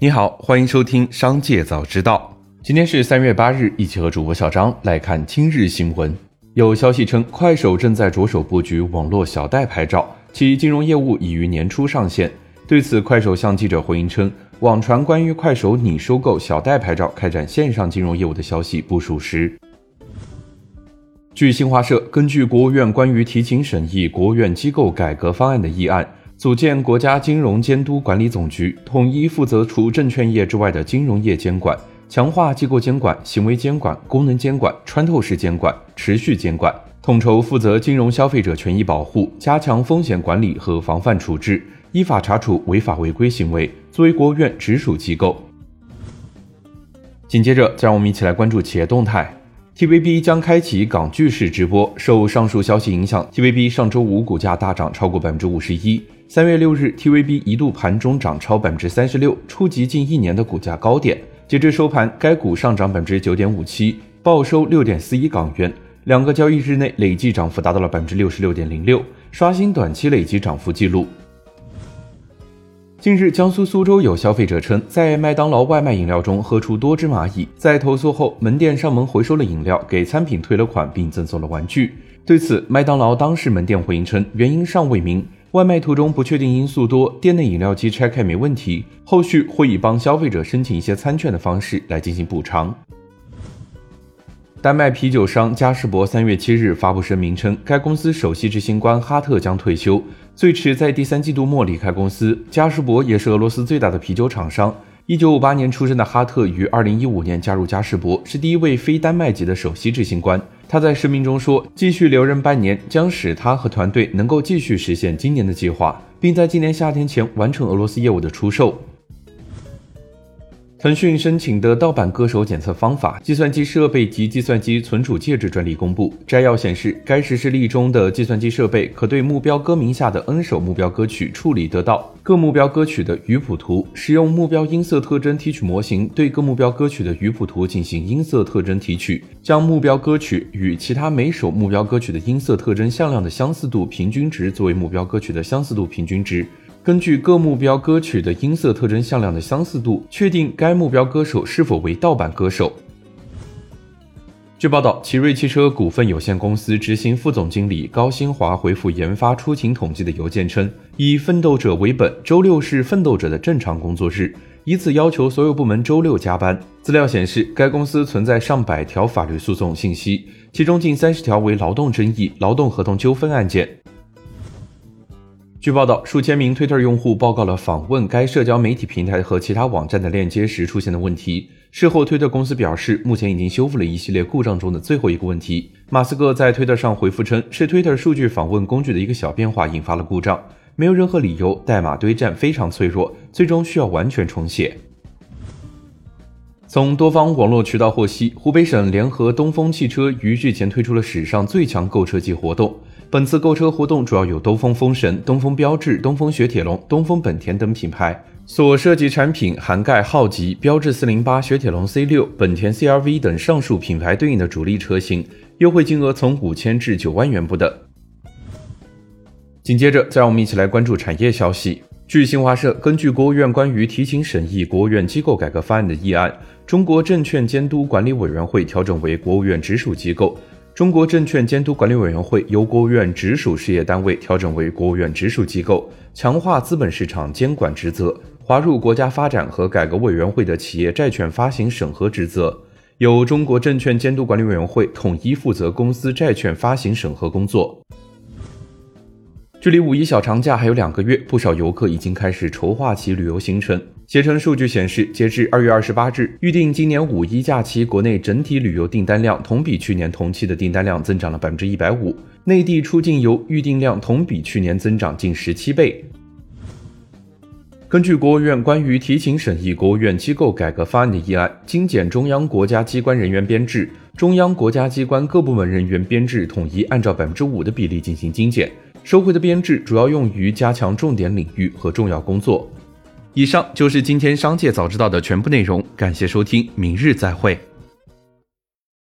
你好，欢迎收听《商界早知道》。今天是三月八日，一起和主播小张来看今日新闻。有消息称，快手正在着手布局网络小贷牌照，其金融业务已于年初上线。对此，快手向记者回应称，网传关于快手拟收购小贷牌照开展线上金融业务的消息不属实。据新华社，根据国务院关于提请审议国务院机构改革方案的议案，组建国家金融监督管理总局，统一负责除证券业之外的金融业监管，强化机构监管、行为监管、功能监管、穿透式监管、持续监管，统筹负责金融消费者权益保护，加强风险管理和防范处置，依法查处违法违规行为，作为国务院直属机构。紧接着，再让我们一起来关注企业动态。TVB 将开启港剧式直播。受上述消息影响，TVB 上周五股价大涨超过百分之五十一。三月六日，TVB 一度盘中涨超百分之三十六，触及近一年的股价高点。截至收盘，该股上涨百分之九点五七，报收六点四一港元。两个交易日内累计涨幅达到了百分之六十六点零六，刷新短期累计涨幅记录。近日，江苏苏州有消费者称，在麦当劳外卖饮料中喝出多只蚂蚁，在投诉后，门店上门回收了饮料，给餐品退了款，并赠送了玩具。对此，麦当劳当事门店回应称，原因尚未明，外卖途中不确定因素多，店内饮料机拆开没问题，后续会以帮消费者申请一些餐券的方式来进行补偿。丹麦啤酒商嘉士伯三月七日发布声明称，该公司首席执行官哈特将退休，最迟在第三季度末离开公司。嘉士伯也是俄罗斯最大的啤酒厂商。一九五八年出生的哈特于二零一五年加入嘉士伯，是第一位非丹麦籍的首席执行官。他在声明中说，继续留任半年将使他和团队能够继续实现今年的计划，并在今年夏天前完成俄罗斯业务的出售。腾讯申请的盗版歌手检测方法、计算机设备及计算机存储介质专利公布。摘要显示，该实施例中的计算机设备可对目标歌名下的 N 首目标歌曲处理得到各目标歌曲的语谱图，使用目标音色特征提取模型对各目标歌曲的语谱图进行音色特征提取，将目标歌曲与其他每首目标歌曲的音色特征向量的相似度平均值作为目标歌曲的相似度平均值。根据各目标歌曲的音色特征向量的相似度，确定该目标歌手是否为盗版歌手。据报道，奇瑞汽车股份有限公司执行副总经理高新华回复研发出勤统计的邮件称，以奋斗者为本，周六是奋斗者的正常工作日，以此要求所有部门周六加班。资料显示，该公司存在上百条法律诉讼信息，其中近三十条为劳动争议、劳动合同纠纷案件。据报道，数千名 Twitter 用户报告了访问该社交媒体平台和其他网站的链接时出现的问题。事后，Twitter 公司表示，目前已经修复了一系列故障中的最后一个问题。马斯克在推特上回复称，是 Twitter 数据访问工具的一个小变化引发了故障，没有任何理由，代码堆栈非常脆弱，最终需要完全重写。从多方网络渠道获悉，湖北省联合东风汽车于日前推出了史上最强购车季活动。本次购车活动主要有东风风神、东风标致、东风雪铁龙、东风本田等品牌所涉及产品，涵盖浩吉、标致四零八、雪铁龙 C 六、本田 CR-V 等上述品牌对应的主力车型，优惠金额从五千至九万元不等。紧接着，再让我们一起来关注产业消息。据新华社，根据国务院关于提请审议国务院机构改革方案的议案，中国证券监督管理委员会调整为国务院直属机构。中国证券监督管理委员会由国务院直属事业单位调整为国务院直属机构，强化资本市场监管职责，划入国家发展和改革委员会的企业债券发行审核职责，由中国证券监督管理委员会统一负责公司债券发行审核工作。距离五一小长假还有两个月，不少游客已经开始筹划起旅游行程。携程数据显示，截至二月二十八日，预定今年五一假期国内整体旅游订单量同比去年同期的订单量增长了百分之一百五，内地出境游预订量同比去年增长近十七倍。根据国务院关于提请审议国务院机构改革方案的议案，精简中央国家机关人员编制，中央国家机关各部门人员编制统一按照百分之五的比例进行精简，收回的编制主要用于加强重点领域和重要工作。以上就是今天商界早知道的全部内容，感谢收听，明日再会。